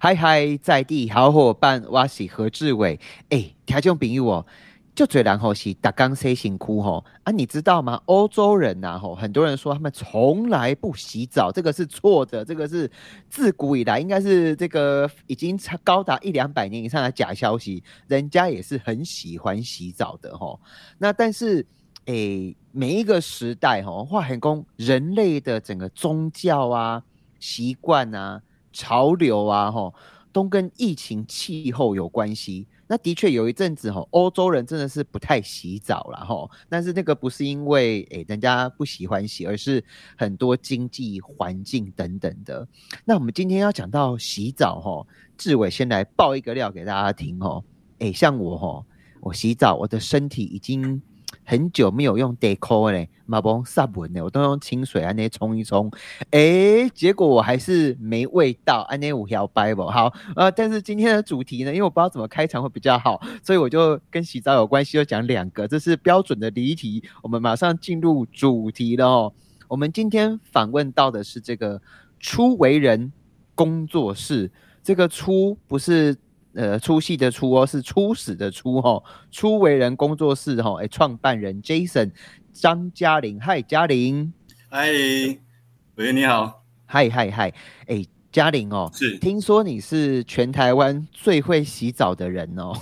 嗨嗨，在地好伙伴，我是何志伟。哎，听众朋友哦，就最然后是打刚 C 型哭吼啊，你知道吗？欧洲人呐吼，很多人说他们从来不洗澡，这个是错的，这个是自古以来应该是这个已经高达一两百年以上的假消息，人家也是很喜欢洗澡的吼。那但是哎，每一个时代吼，化很工人类的整个宗教啊、习惯啊。潮流啊，哈，都跟疫情、气候有关系。那的确有一阵子，哈，欧洲人真的是不太洗澡了，哈。但是那个不是因为诶人家不喜欢洗，而是很多经济环境等等的。那我们今天要讲到洗澡，哈，志伟先来爆一个料给大家听，哦。诶，像我，哈，我洗澡，我的身体已经。很久没有用 deco 嘞，马帮杀蚊的，我都用清水安尼冲一冲，哎，结果我还是没味道，安尼五条掰不？好，呃，但是今天的主题呢，因为我不知道怎么开场会比较好，所以我就跟洗澡有关系，就讲两个，这是标准的离题。我们马上进入主题了哦。我们今天访问到的是这个初为人工作室，这个初不是。呃，出戏的出哦，是初始的初哈。初为人工作室哈，哎，创办人 Jason 张嘉玲，嗨，嘉玲，嗨，喂，你好，嗨嗨嗨，哎，嘉玲哦，是，听说你是全台湾最会洗澡的人哦，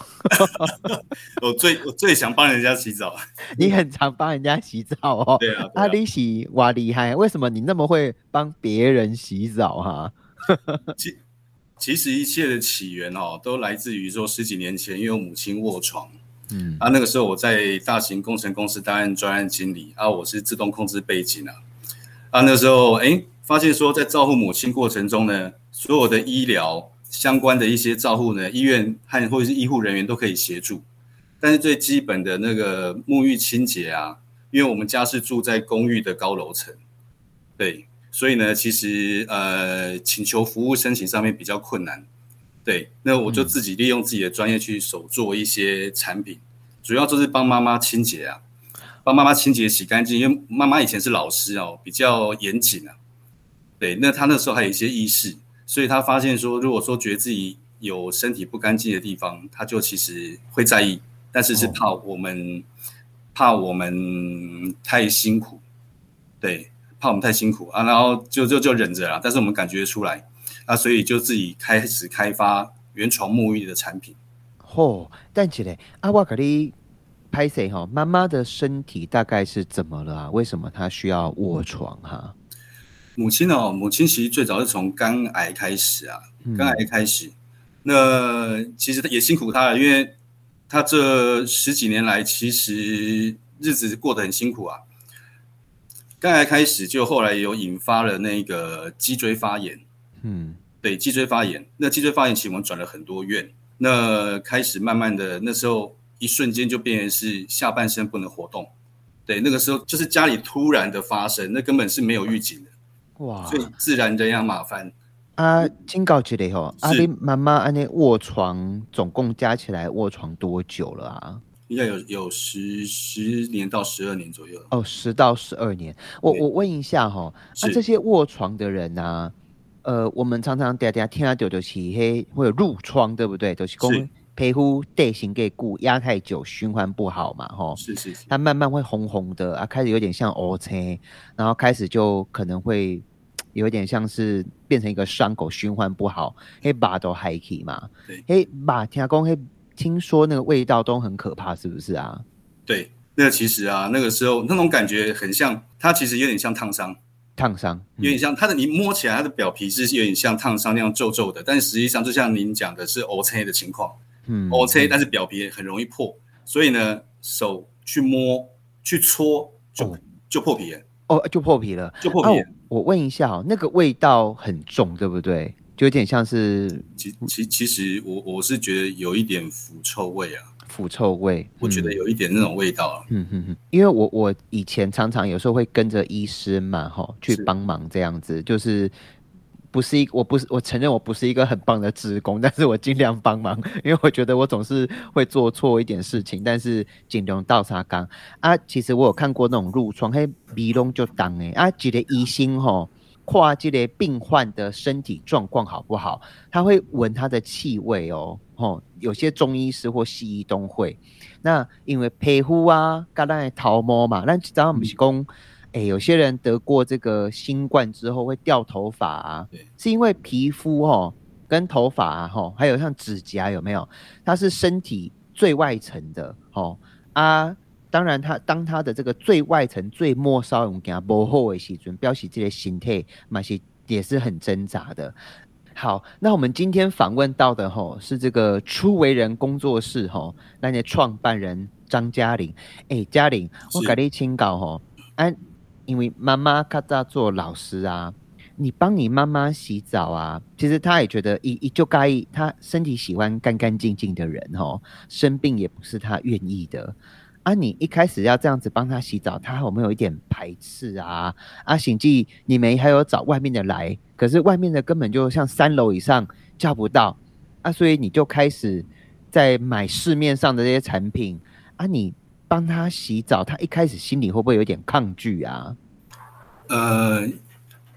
我最我最想帮人家洗澡，你很常帮人家洗澡哦，对啊，阿里洗哇厉害，为什么你那么会帮别人洗澡哈？其实一切的起源哦，都来自于说十几年前，因为我母亲卧床，嗯，啊，那个时候我在大型工程公司担任专案经理，啊，我是自动控制背景啊，啊，那时候哎，发现说在照顾母亲过程中呢，所有的医疗相关的一些照护呢，医院和或者是医护人员都可以协助，但是最基本的那个沐浴清洁啊，因为我们家是住在公寓的高楼层，对。所以呢，其实呃，请求服务申请上面比较困难，对，那我就自己利用自己的专业去手做一些产品，主要就是帮妈妈清洁啊，帮妈妈清洁洗干净，因为妈妈以前是老师哦，比较严谨啊，对，那她那时候还有一些意识，所以她发现说，如果说觉得自己有身体不干净的地方，她就其实会在意，但是是怕我们怕我们太辛苦，对。怕我们太辛苦啊，然后就就就忍着了。但是我们感觉出来啊，所以就自己开始开发原床沐浴的产品。哦，但起来阿瓦可你拍谁哈？妈妈的身体大概是怎么了啊？为什么她需要卧床哈？母亲哦，母亲其实最早是从肝癌开始啊，肝癌开始。那其实也辛苦她了，因为她这十几年来其实日子过得很辛苦啊。刚才开始就后来有引发了那个脊椎发炎，嗯，对，脊椎发炎。那脊椎发炎其实我们转了很多院，那开始慢慢的那时候一瞬间就变成是下半身不能活动，对，那个时候就是家里突然的发生，那根本是没有预警的，哇，所以自然的要麻烦。啊，警告起来吼，阿你妈妈安尼卧床总共加起来卧床多久了啊？应该有有十十年到十二年左右哦，十到十二年。我我问一下哈，那这些卧床的人呢？呃，我们常常嗲嗲听到丢丢起黑，会有褥疮，对不对？就是公皮肤地形给固压太久，循环不好嘛，哈。是是，它慢慢会红红的啊，开始有点像 O C，然后开始就可能会有点像是变成一个伤口，循环不好，黑把都海起嘛。对，黑把听讲黑。听说那个味道都很可怕，是不是啊？对，那个其实啊，那个时候那种感觉很像，它其实有点像烫伤，烫伤有点像它的，你摸起来它的表皮是有点像烫伤那样皱皱的，但实际上就像您讲的是 O C 的情况，嗯，O C，但是表皮很容易破，所以呢，手去摸去搓就就破皮了，哦，就破皮了，就破皮。我问一下哦，那个味道很重，对不对？就有点像是，其其其实我我是觉得有一点腐臭味啊，腐臭味，我觉得有一点那种味道。啊嗯哼哼，因为我我以前常常有时候会跟着医师嘛，哈，去帮忙这样子，就是不是一，我不是，我承认我不是一个很棒的职工，但是我尽量帮忙，因为我觉得我总是会做错一点事情，但是尽量倒茶缸啊。其实我有看过那种褥疮，嘿，鼻窿就当诶啊，几个医生吼。跨这类病患的身体状况好不好，他会闻他的气味哦。哦，有些中医师或西医都会。那因为皮肤啊，刚才桃毛嘛，那早上不是讲，哎，有些人得过这个新冠之后会掉头发啊，是因为皮肤哦跟头发啊，哈，还有像指甲有没有？它是身体最外层的哦啊。当然，他当他的这个最外层最末梢用给它保护的时阵，表示这些形态嘛是也是很挣扎的。好，那我们今天访问到的吼是这个初为人工作室吼那些创办人张嘉玲。哎，嘉玲，我给你请教吼，哎，因为妈妈她在做老师啊，你帮你妈妈洗澡啊，其实她也觉得一一就该她身体喜欢干干净净的人吼，生病也不是她愿意的。啊，你一开始要这样子帮他洗澡，他有没有一点排斥啊？啊，醒记你没还有找外面的来，可是外面的根本就像三楼以上叫不到啊，所以你就开始在买市面上的这些产品啊，你帮他洗澡，他一开始心里会不会有点抗拒啊？呃，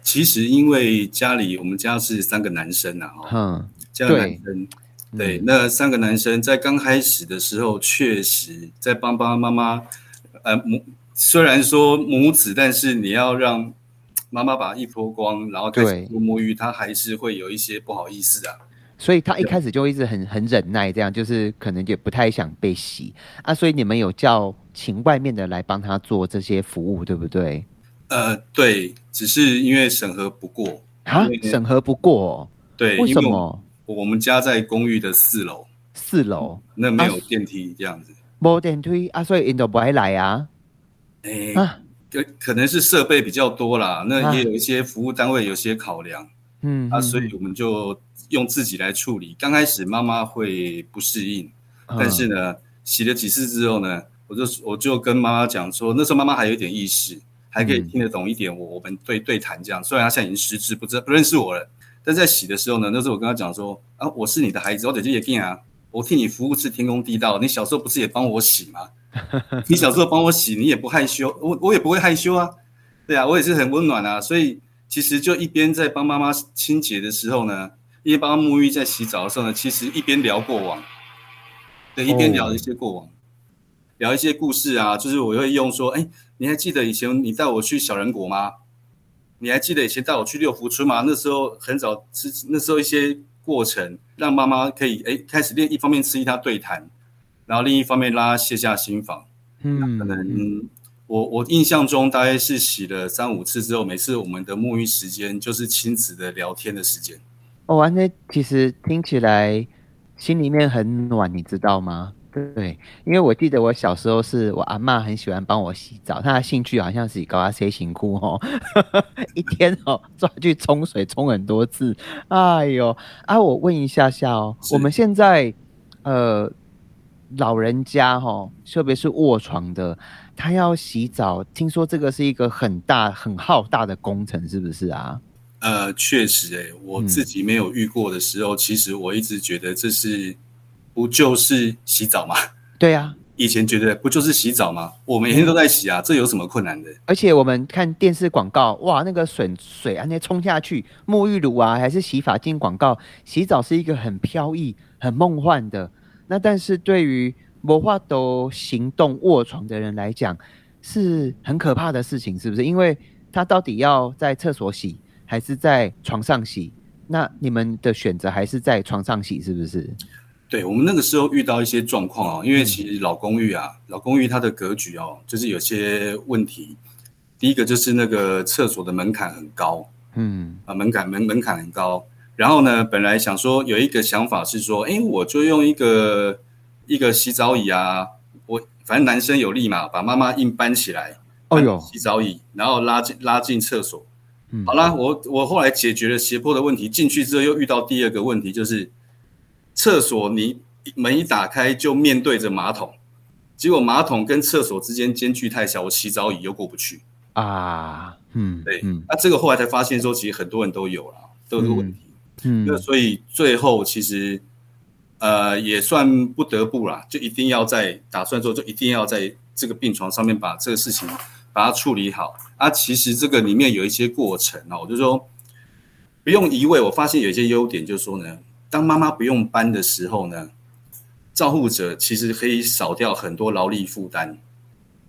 其实因为家里我们家是三个男生啊，嗯，家男生。对，那三个男生在刚开始的时候，确实在帮爸爸妈妈，呃母虽然说母子，但是你要让妈妈把衣脱光，然后开始做沐浴，他还是会有一些不好意思啊。所以他一开始就一直很很忍耐，这样就是可能也不太想被洗啊。所以你们有叫请外面的来帮他做这些服务，对不对？呃，对，只是因为审核不过啊，审核不过，对，为什么？我们家在公寓的四楼，四楼？那没有电梯这样子，没电梯？啊，所以人都不会来啊。哎，可可能是设备比较多啦，那也有一些服务单位有些考量，嗯啊，所以我们就用自己来处理。刚开始妈妈会不适应，但是呢，洗了几次之后呢，我就我就跟妈妈讲说，那时候妈妈还有一点意识，还可以听得懂一点我我们对对谈这样。虽然她现在已经失智，不知不认识我了。但在洗的时候呢，那时候我跟他讲说啊，我是你的孩子，我姐姐也给啊，我替你服务是天公地道。你小时候不是也帮我洗吗？你小时候帮我洗，你也不害羞，我我也不会害羞啊。对啊，我也是很温暖啊。所以其实就一边在帮妈妈清洁的时候呢，一边帮沐浴，在洗澡的时候呢，其实一边聊过往，对，一边聊一些过往，聊一些故事啊。就是我会用说，哎，你还记得以前你带我去小人国吗？你还记得以前带我去六福村吗？那时候很早吃，那时候一些过程让妈妈可以哎开始练，一方面吃一他对谈，然后另一方面拉卸下心防。嗯，可能我我印象中大概是洗了三五次之后，每次我们的沐浴时间就是亲子的聊天的时间。哦，完全其实听起来心里面很暖，你知道吗？对，因为我记得我小时候是我阿妈很喜欢帮我洗澡，她的兴趣好像是搞啊 C 型裤哦，一天哦 抓去冲水冲很多次，哎呦啊！我问一下下哦，我们现在呃老人家哈，特别是卧床的，他要洗澡，听说这个是一个很大很浩大的工程，是不是啊？呃，确实哎，我自己没有遇过的时候，其实我一直觉得这是。不就是洗澡吗？对呀，以前觉得不就是洗澡吗？我每天都在洗啊，这有什么困难的？而且我们看电视广告，哇，那个水水啊，那冲下去，沐浴乳啊，还是洗发精广告，洗澡是一个很飘逸、很梦幻的。那但是对于魔化都行动卧床的人来讲，是很可怕的事情，是不是？因为他到底要在厕所洗，还是在床上洗？那你们的选择还是在床上洗，是不是？对我们那个时候遇到一些状况啊，因为其实老公寓啊，老公寓它的格局哦，就是有些问题。第一个就是那个厕所的门槛很高，嗯，啊门槛门门槛很高。然后呢，本来想说有一个想法是说，哎，我就用一个一个洗澡椅啊，我反正男生有力嘛，把妈妈硬搬起来，哦哟，洗澡椅，然后拉进拉进厕所。好啦，我我后来解决了斜坡的问题，进去之后又遇到第二个问题，就是。厕所你门一打开就面对着马桶，结果马桶跟厕所之间间距太小，我洗澡椅又过不去啊。嗯，对，那这个后来才发现说，其实很多人都有了，都有这个问题。嗯，那所以最后其实呃也算不得不啦，就一定要在打算说，就一定要在这个病床上面把这个事情把把它处理好啊。其实这个里面有一些过程哦，就是说不用移位。我发现有一些优点，就是说呢，当妈妈不用搬的时候呢，照护者其实可以少掉很多劳力负担。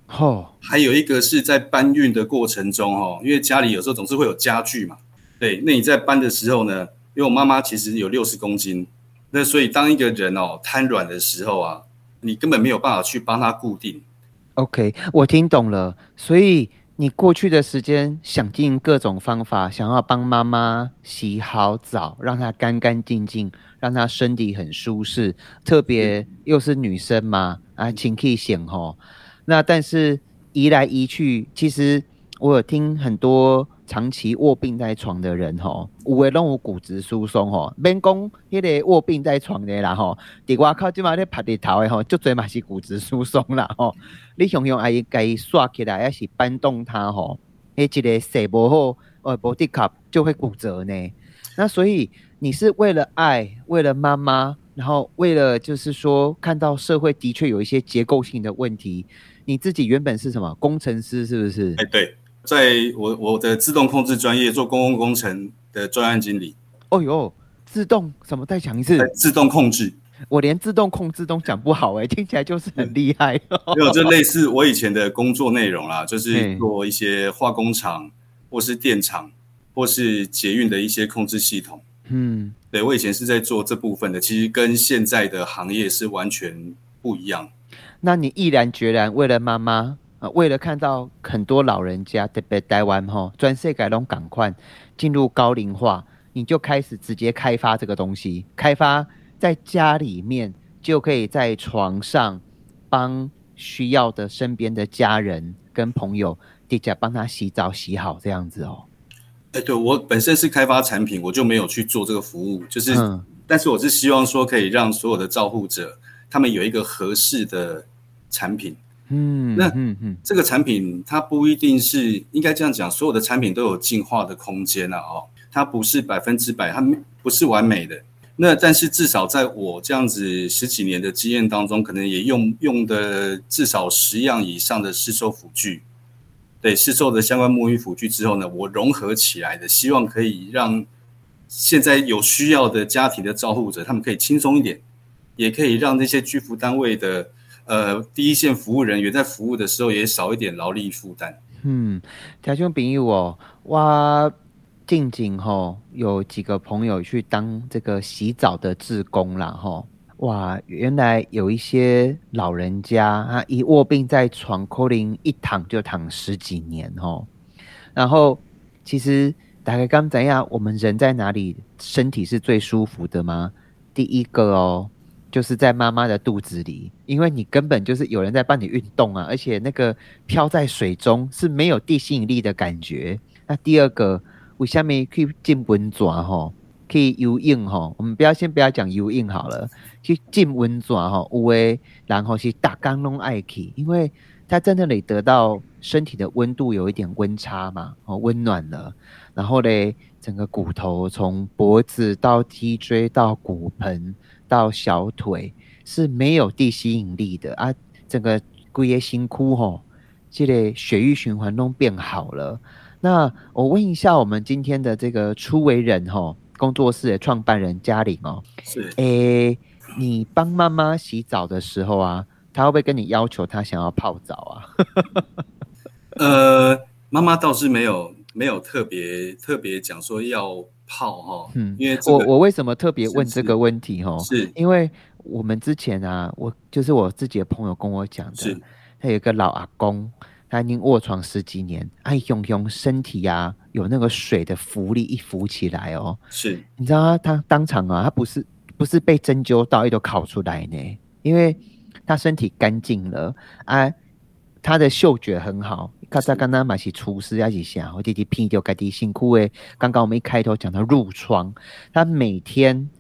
哦，还有一个是在搬运的过程中哦，因为家里有时候总是会有家具嘛。对，那你在搬的时候呢，因为我妈妈其实有六十公斤，那所以当一个人哦瘫软的时候啊，你根本没有办法去帮他固定。OK，我听懂了。所以你过去的时间想尽各种方法，想要帮妈妈洗好澡，让她干干净净，让她身体很舒适。特别又是女生嘛，啊，情可以显吼。那但是移来移去，其实我有听很多长期卧病在床的人吼，有的拢有骨质疏松吼，免讲迄个卧病在床的啦吼，伫外口即马咧拍日头的吼，就最嘛是骨质疏松啦吼。你想想，阿姨该刷起来，还是搬动它吼，迄一个势不好，呃，body cup 就会骨折呢。那所以你是为了爱，为了妈妈，然后为了就是说看到社会的确有一些结构性的问题。你自己原本是什么工程师？是不是？哎，对，在我我的自动控制专业做公共工程的专案经理。哦哟，自动什么？再讲一次。自动控制，我连自动控制都讲不好哎，听起来就是很厉害。没有，就类似我以前的工作内容啦，就是做一些化工厂，或是电厂，或是捷运的一些控制系统。嗯，对我以前是在做这部分的，其实跟现在的行业是完全不一样。那你毅然决然为了妈妈啊，为了看到很多老人家特别台湾哈，专设改动赶快进入高龄化，你就开始直接开发这个东西，开发在家里面就可以在床上帮需要的身边的家人跟朋友，直接帮他洗澡洗好这样子哦。哎，对我本身是开发产品，我就没有去做这个服务，就是，但是我是希望说可以让所有的照护者他们有一个合适的。产品，嗯，那嗯嗯，这个产品它不一定是应该这样讲，所有的产品都有进化的空间啊，哦，它不是百分之百，它不是完美的。那但是至少在我这样子十几年的经验当中，可能也用用的至少十样以上的试售辅具，对市售的相关沐浴辅具之后呢，我融合起来的，希望可以让现在有需要的家庭的照护者，他们可以轻松一点，也可以让那些居服单位的。呃，第一线服务人员在服务的时候也少一点劳力负担。嗯，条兄朋友哦，哇，近近吼有几个朋友去当这个洗澡的志工啦吼，哇，原来有一些老人家啊，一卧病在床，可能一躺就躺十几年吼。然后其实大概刚怎样，我们人在哪里身体是最舒服的吗？第一个哦。就是在妈妈的肚子里，因为你根本就是有人在帮你运动啊，而且那个漂在水中是没有地心引力的感觉。那第二个，为下面可以进温泉哈，可以游泳哈。我们不要先不要讲游泳好了，去进温泉哈，有诶，然后去打刚弄爱去，因为它在那里得到身体的温度有一点温差嘛，哦，温暖了，然后嘞，整个骨头从脖子到脊椎到骨盆。到小腿是没有地吸引力的啊，整个龟爷辛苦吼，这类血液循环都变好了。那我问一下，我们今天的这个初为人吼工作室的创办人嘉玲哦，是诶，你帮妈妈洗澡的时候啊，她会不会跟你要求她想要泡澡啊？呃，妈妈倒是没有没有特别特别讲说要。泡哈，嗯，因为我我为什么特别问这个问题哈？是因为我们之前啊，我就是我自己的朋友跟我讲的，他有一个老阿公，他已经卧床十几年，哎，用用身体呀，有那个水的浮力一浮起来哦，是，你知道他他当场啊，他不是不是被针灸到一头烤出来呢，因为他身体干净了啊。他的嗅觉很好，刚才刚刚买起厨师还是啥，我弟弟拼掉，家己辛苦诶。刚刚我们一开头讲到褥疮，他每天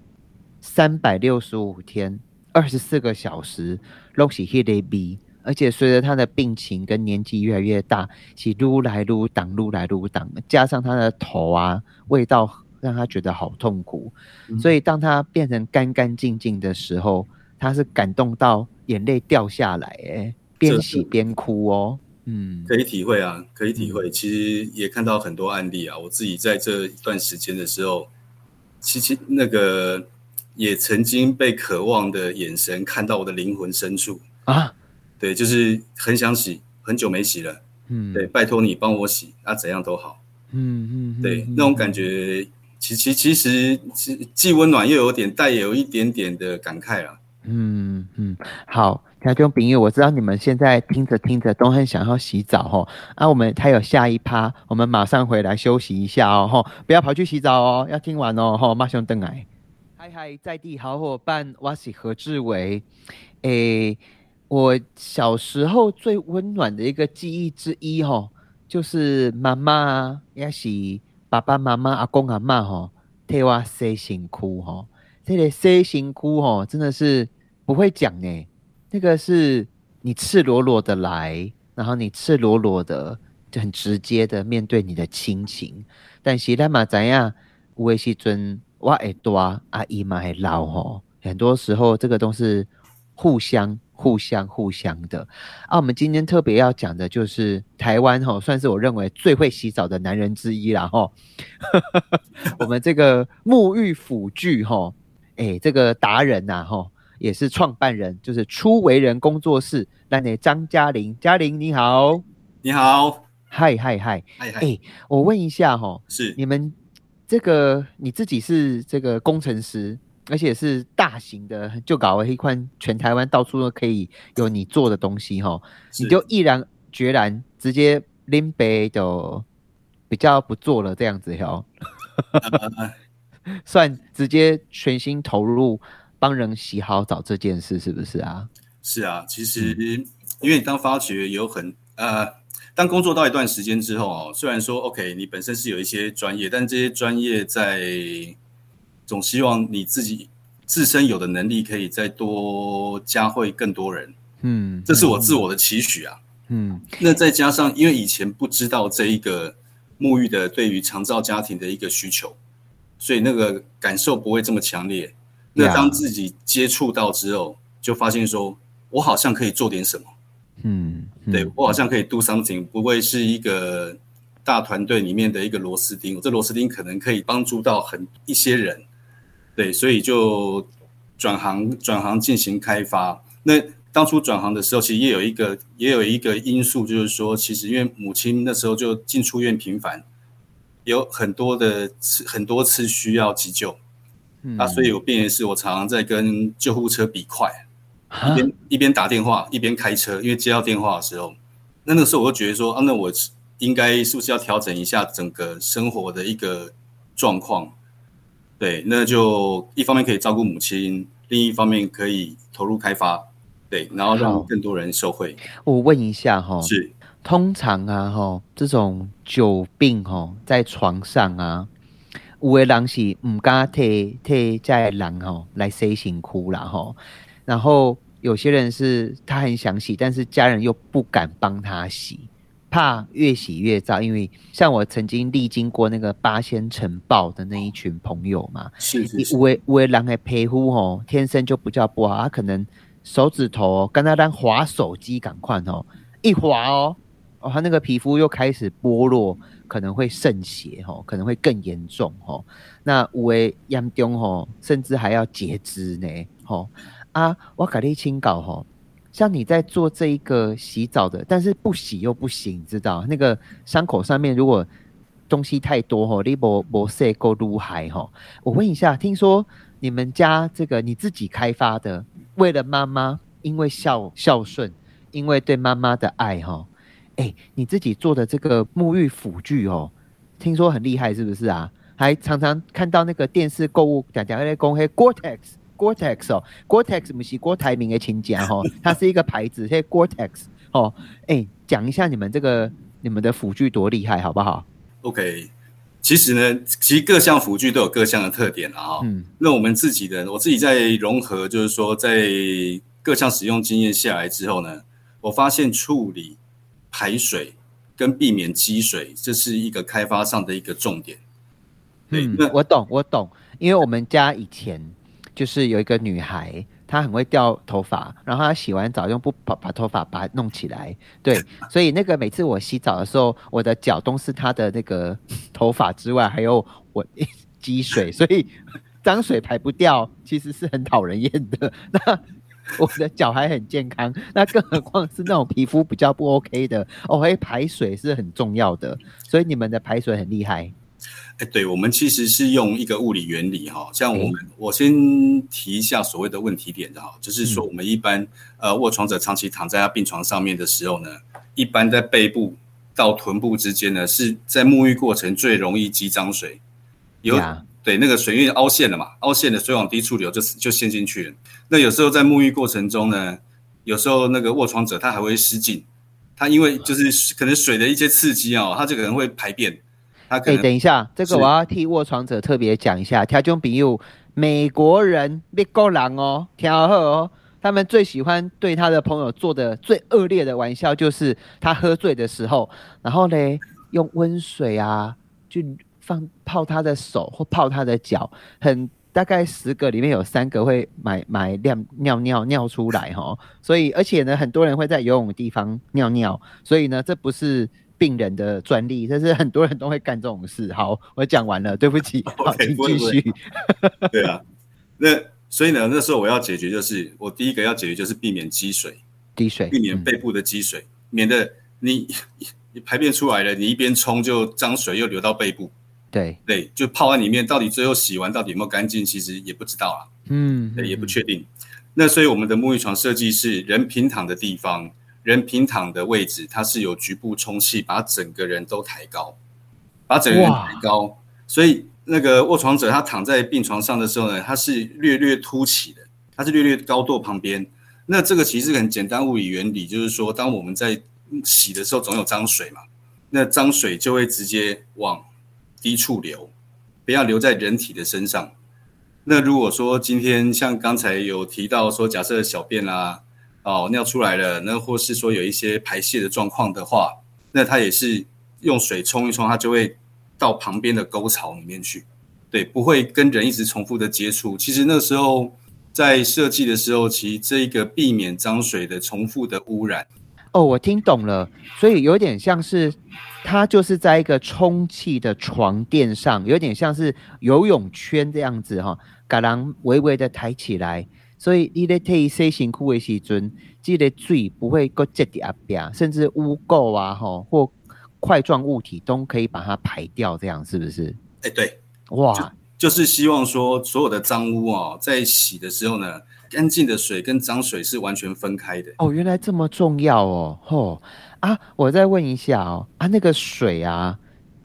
三百六十五天，二十四个小时都是 hit a b 而且随着他的病情跟年纪越来越大，是撸来撸挡，撸来撸挡，加上他的头啊，味道让他觉得好痛苦，所以当他变成干干净净的时候，他是感动到眼泪掉下来诶。边洗边哭哦，嗯，可以体会啊，可以体会。其实也看到很多案例啊，我自己在这一段时间的时候，其实那个也曾经被渴望的眼神看到我的灵魂深处啊。对，就是很想洗，很久没洗了。嗯，对，拜托你帮我洗，啊，怎样都好。嗯嗯，对，那种感觉，其其其实既既温暖又有点带有一点点的感慨啊。嗯嗯，好，听众朋友，我知道你们现在听着听着都很想要洗澡哈。啊，我们还有下一趴，我们马上回来休息一下哦吼，不要跑去洗澡哦，要听完哦吼，马上登来。嗨嗨，在地好伙伴，我是何志伟。诶，我小时候最温暖的一个记忆之一吼，就是妈妈也是爸爸妈妈阿公阿妈吼，替我洗辛苦吼。这个 C 型哭哦，真的是不会讲呢。那个是你赤裸裸的来，然后你赤裸裸的就很直接的面对你的亲情。但是他嘛怎样？有时阵我会大，阿姨嘛会老吼。很多时候这个都是互相、互相、互相的。啊，我们今天特别要讲的就是台湾吼，算是我认为最会洗澡的男人之一了吼。我们这个沐浴辅具吼。哎，这个达人呐，哈，也是创办人，就是初为人工作室。那你张嘉玲，嘉玲你好，你好，嗨嗨嗨，嗨嗨。哎，我问一下哈，是你们这个你自己是这个工程师，而且是大型的，就搞了一款全台湾到处都可以有你做的东西哈，你就毅然决然直接拎杯就比较不做了这样子哟。算直接全心投入帮人洗好澡这件事，是不是啊？是啊，其实因为你当发掘有很呃，当工作到一段时间之后哦，虽然说 OK，你本身是有一些专业，但这些专业在总希望你自己自身有的能力可以再多加惠更多人。嗯，这是我自我的期许啊。嗯，那再加上因为以前不知道这一个沐浴的对于长照家庭的一个需求。所以那个感受不会这么强烈。那当自己接触到之后，就发现说，我好像可以做点什么。嗯，对我好像可以 do something，不会是一个大团队里面的一个螺丝钉。这螺丝钉可能可以帮助到很一些人。对，所以就转行转行进行开发。那当初转行的时候，其实也有一个也有一个因素，就是说，其实因为母亲那时候就进出院频繁。有很多的次很多次需要急救，啊，所以我变是我常常在跟救护车比快，一边一边打电话一边开车，因为接到电话的时候，那那个时候我就觉得说啊，那我应该是不是要调整一下整个生活的一个状况？对，那就一方面可以照顾母亲，另一方面可以投入开发，对，然后让更多人受惠。我问一下哈，是。通常啊，吼，这种久病吼，在床上啊，有的人是唔敢替替在人吼来洗辛苦啦吼，然后有些人是他很想洗，但是家人又不敢帮他洗，怕越洗越糟。因为像我曾经历经过那个八仙城爆的那一群朋友嘛，是是是，有的有的人的皮肤吼天生就比较不好，他可能手指头跟他当滑手机赶快哦，一滑哦。哦，他那个皮肤又开始剥落，可能会渗血吼，可能会更严重吼。那五位严重吼，甚至还要截肢呢吼。啊，我搞你清搞吼，像你在做这一个洗澡的，但是不洗又不行，知道？那个伤口上面如果东西太多吼，你不不洗够撸海吼。我问一下，听说你们家这个你自己开发的，为了妈妈，因为孝孝顺，因为对妈妈的爱哈。哎，你自己做的这个沐浴辅具哦，听说很厉害，是不是啊？还常常看到那个电视购物讲讲那个公黑 Gore-Tex，Gore-Tex 哦，Gore-Tex 不是郭台铭的亲家哈，它是一个牌子，叫 Gore-Tex 哦。哎，讲一下你们这个你们的辅具多厉害，好不好？OK，其实呢，其实各项辅具都有各项的特点啊。嗯，那我们自己的，我自己在融合，就是说在各项使用经验下来之后呢，我发现处理。排水跟避免积水，这是一个开发上的一个重点。嗯，我懂，我懂，因为我们家以前就是有一个女孩，她很会掉头发，然后她洗完澡用布把把头发把它弄起来，对，所以那个每次我洗澡的时候，我的脚都是她的那个头发之外，还有我积水，所以脏水排不掉，其实是很讨人厌的。那我的脚还很健康，那更何况是那种皮肤比较不 OK 的哦，会排水是很重要的，所以你们的排水很厉害。哎，对，我们其实是用一个物理原理哈，像我们我先提一下所谓的问题点的哈，就是说我们一般呃卧床者长期躺在他病床上面的时候呢，一般在背部到臀部之间呢，是在沐浴过程最容易积脏水，有对那个水因为凹陷了嘛，凹陷的水往低处流就就陷进去了。那有时候在沐浴过程中呢，有时候那个卧床者他还会失禁，他因为就是可能水的一些刺激啊，他这个人会排便。哎，等一下，这个我要替卧床者特别讲一下。条中比喻美国人、美国人哦，调喝哦，他们最喜欢对他的朋友做的最恶劣的玩笑，就是他喝醉的时候，然后呢，用温水啊，就放泡他的手或泡他的脚，很大概十个里面有三个会买买尿尿尿尿出来哈。所以，而且呢，很多人会在游泳的地方尿尿，所以呢，这不是。病人的专利，但是很多人都会干这种事。好，我讲完了，对不起，好，请继续。对啊，那所以呢，那时候我要解决就是，我第一个要解决就是避免积水，滴水，避免背部的积水，免得你 你排便出来了，你一边冲就脏水又流到背部。对对，就泡在里面，到底最后洗完到底有没有干净，其实也不知道啊。嗯，对，也不确定。那所以我们的沐浴床设计是人平躺的地方。人平躺的位置，它是有局部充气，把整个人都抬高，把整个人抬高。所以那个卧床者他躺在病床上的时候呢，他是略略凸起的，他是略略高度旁边。那这个其实很简单物理原理，就是说，当我们在洗的时候，总有脏水嘛，那脏水就会直接往低处流，不要留在人体的身上。那如果说今天像刚才有提到说，假设小便啊。哦，尿出来了，那或是说有一些排泄的状况的话，那它也是用水冲一冲，它就会到旁边的沟槽里面去，对，不会跟人一直重复的接触。其实那时候在设计的时候，其实这一个避免脏水的重复的污染。哦，我听懂了，所以有点像是它就是在一个充气的床垫上，有点像是游泳圈这样子哈，把人微微的抬起来。所以你在替洗辛苦的时阵，这个水不会搁积在阿边，甚至污垢啊，吼或块状物体都可以把它排掉，这样是不是？哎，对，哇，就是希望说所有的脏污啊，在洗的时候呢，干净的水跟脏水是完全分开的。哦，原来这么重要哦，吼啊！我再问一下哦，啊，那个水啊，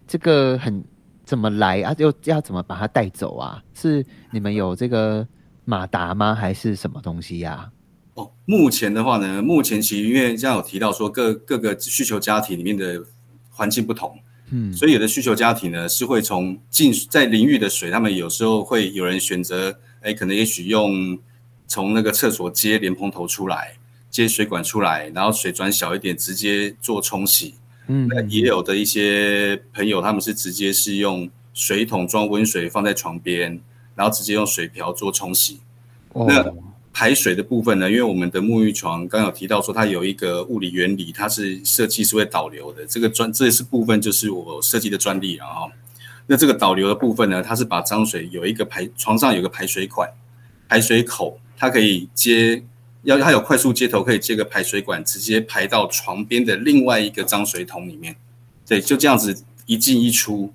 这个很怎么来啊？又要怎么把它带走啊？是你们有这个？马达吗？还是什么东西呀？哦，目前的话呢，目前其实因为这样有提到说各各个需求家庭里面的环境不同，嗯，所以有的需求家庭呢是会从进在淋浴的水，他们有时候会有人选择，哎，可能也许用从那个厕所接莲蓬头出来，接水管出来，然后水转小一点，直接做冲洗，嗯，那也有的一些朋友他们是直接是用水桶装温水放在床边。然后直接用水瓢做冲洗。那排水的部分呢？因为我们的沐浴床刚有提到说它有一个物理原理，它是设计是会导流的。这个专这是部分就是我设计的专利了哈。那这个导流的部分呢，它是把脏水有一个排床上有个排水管、排水口，它可以接要它有快速接头，可以接个排水管，直接排到床边的另外一个脏水桶里面。对，就这样子一进一出。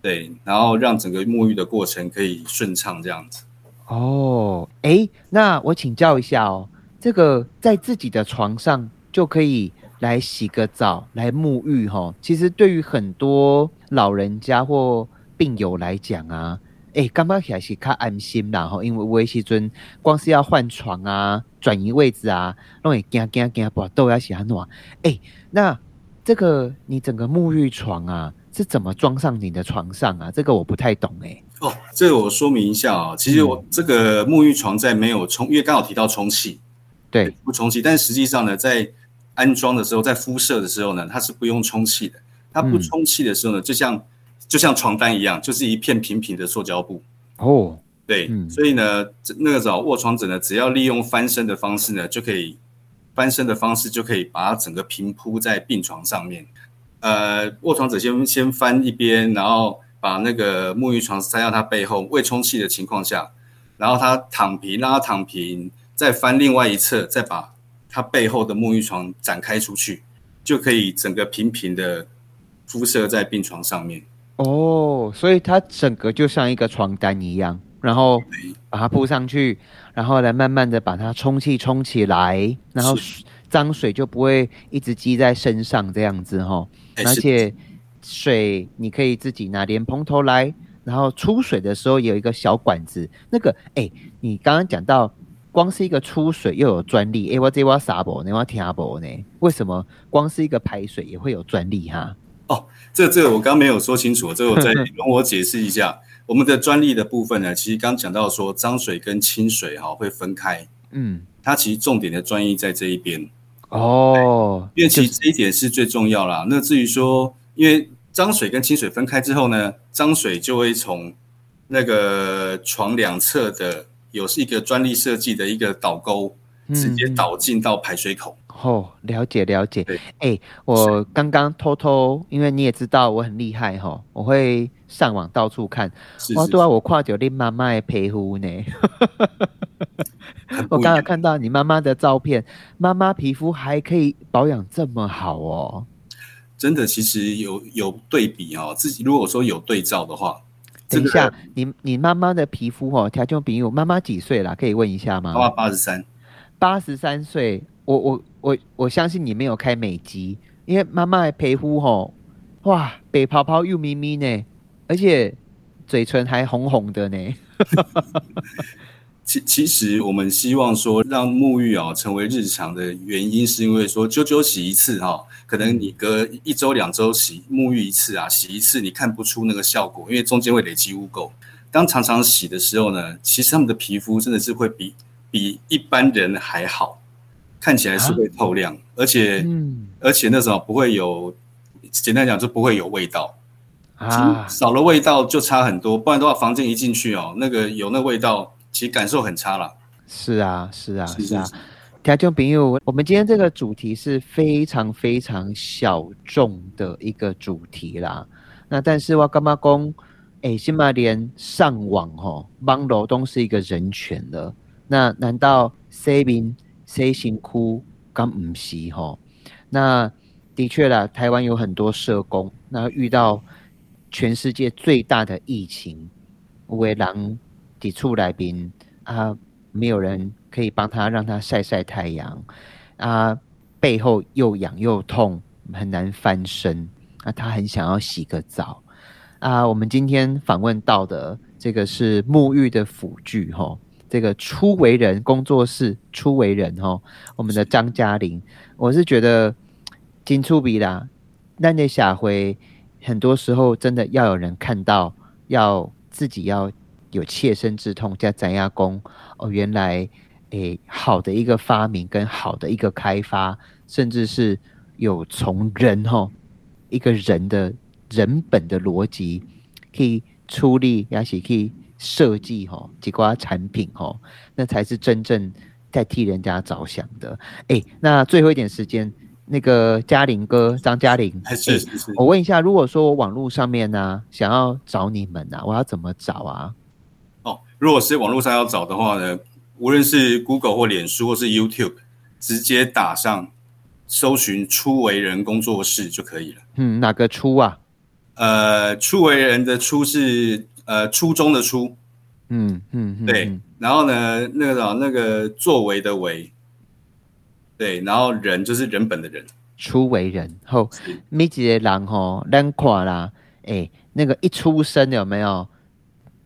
对，然后让整个沐浴的过程可以顺畅，这样子。哦，哎，那我请教一下哦，这个在自己的床上就可以来洗个澡、来沐浴哈。其实对于很多老人家或病友来讲啊，哎，刚刚起来是较安心啦吼，因为维西尊光是要换床啊、转移位置啊，让你惊惊惊不都要洗很暖。哎，那这个你整个沐浴床啊。是怎么装上你的床上啊？这个我不太懂哎。哦，这个我说明一下啊。其实我这个沐浴床在没有充，因为刚好提到充气，对，不充气。但实际上呢，在安装的时候，在敷设的时候呢，它是不用充气的。它不充气的时候呢，就像就像床单一样，就是一片平平的塑胶布。哦，对，所以呢，那个找卧床者呢，只要利用翻身的方式呢，就可以翻身的方式就可以把它整个平铺在病床上面。呃，卧床者先先翻一边，然后把那个沐浴床塞到他背后，未充气的情况下，然后他躺平，让他躺平，再翻另外一侧，再把他背后的沐浴床展开出去，就可以整个平平的敷设在病床上面。哦，所以它整个就像一个床单一样。然后把它铺上去，然后来慢慢的把它充气充起来，然后脏水就不会一直积在身上这样子哈。而且水你可以自己拿莲蓬头来，然后出水的时候有一个小管子。那个哎，你刚刚讲到光是一个出水又有专利，哎我这我啥不？你我听不呢？为什么光是一个排水也会有专利哈？哦，这这个我刚没有说清楚，这个我 再容我解释一下。我们的专利的部分呢，其实刚讲到说脏水跟清水哈会分开，嗯，它其实重点的专利在这一边哦，因为其实这一点是最重要啦。那至于说，因为脏水跟清水分开之后呢，脏水就会从那个床两侧的有是一个专利设计的一个导沟，直接导进到排水口。哦，了解了解。哎，我刚刚偷偷，因为你也知道我很厉害哈，我会上网到处看。哇，对啊，我跨酒店妈妈的皮肤呢。我刚刚看到你妈妈的照片，妈妈皮肤还可以保养这么好哦。真的，其实有有对比哦。自己如果说有对照的话，等一下，你你妈妈的皮肤哦，条件比我妈妈几岁了？可以问一下吗？妈妈八十三，八十三岁。我我我我相信你没有开美肌，因为妈妈的皮肤吼，哇，白泡泡又咪咪呢，而且嘴唇还红红的呢。其其实我们希望说让沐浴啊成为日常的原因，是因为说久久洗一次哈，可能你隔一周两周洗沐浴一次啊，洗一次你看不出那个效果，因为中间会累积污垢。当常常洗的时候呢，其实他们的皮肤真的是会比比一般人还好。看起来是会透亮，而且，而且那时候不会有，简单讲就不会有味道啊，少了味道就差很多。不然的话，房间一进去哦，那个有那味道，其实感受很差了。是啊，是啊，是啊。听众朋友，我们今天这个主题是非常非常小众的一个主题啦。那但是我干嘛讲？哎，起码连上网哦，帮楼东是一个人权了。那难道 saving？谁辛苦，刚唔是吼？那的确啦，台湾有很多社工，那遇到全世界最大的疫情，为狼抵触来宾啊，没有人可以帮他让他晒晒太阳啊，背后又痒又痛，很难翻身啊，他很想要洗个澡啊。我们今天访问到的这个是沐浴的辅具吼。这个初为人工作室初为人哈，我们的张嘉玲，我是觉得金出鼻啦，那那下回很多时候真的要有人看到，要自己要有切身之痛加斩压工哦，原来诶好的一个发明跟好的一个开发，甚至是有从人哈一个人的人本的逻辑可以出力，也是可以。设计哈，几挂产品哈，那才是真正在替人家着想的。哎，那最后一点时间，那个嘉玲哥张嘉玲，是是是，我问一下，如果说我网络上面呢想要找你们呢，我要怎么找啊？哦，如果是网络上要找的话呢，无论是 Google 或脸书或是 YouTube，直接打上搜寻初为人工作室就可以了。嗯，哪个初啊？呃，初为人的初是。呃，初中的初，嗯嗯，对，然后呢，那个那个作为的为，对，然后人就是人本的人，初为人后，每几个人吼，咱看啦，哎，那个一出生有没有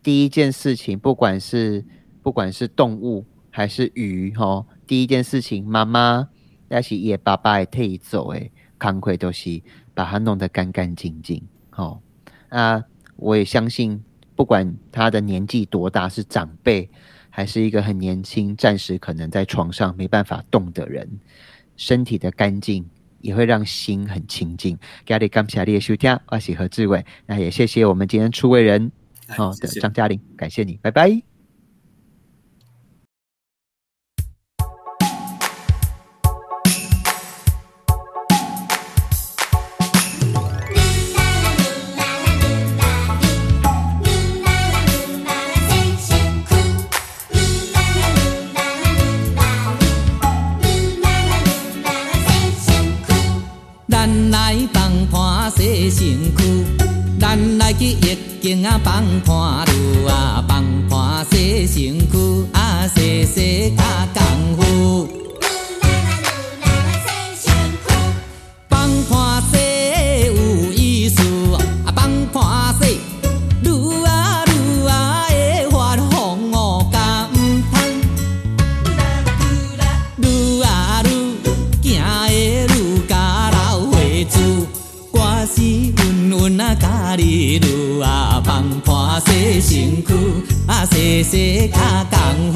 第一件事情，不管是不管是动物还是鱼吼，第一件事情，妈妈但是也爸爸也替走，哎，康亏都是把它弄得干干净净，吼，啊，我也相信。不管他的年纪多大，是长辈还是一个很年轻、暂时可能在床上没办法动的人，身体的干净也会让心很清净。家里刚下列收听，我是何志伟，那也谢谢我们今天出位人哦的张嘉玲，感谢你，拜拜。囝仔放看路啊，放看洗身躯啊，洗洗脚功夫。Xe 同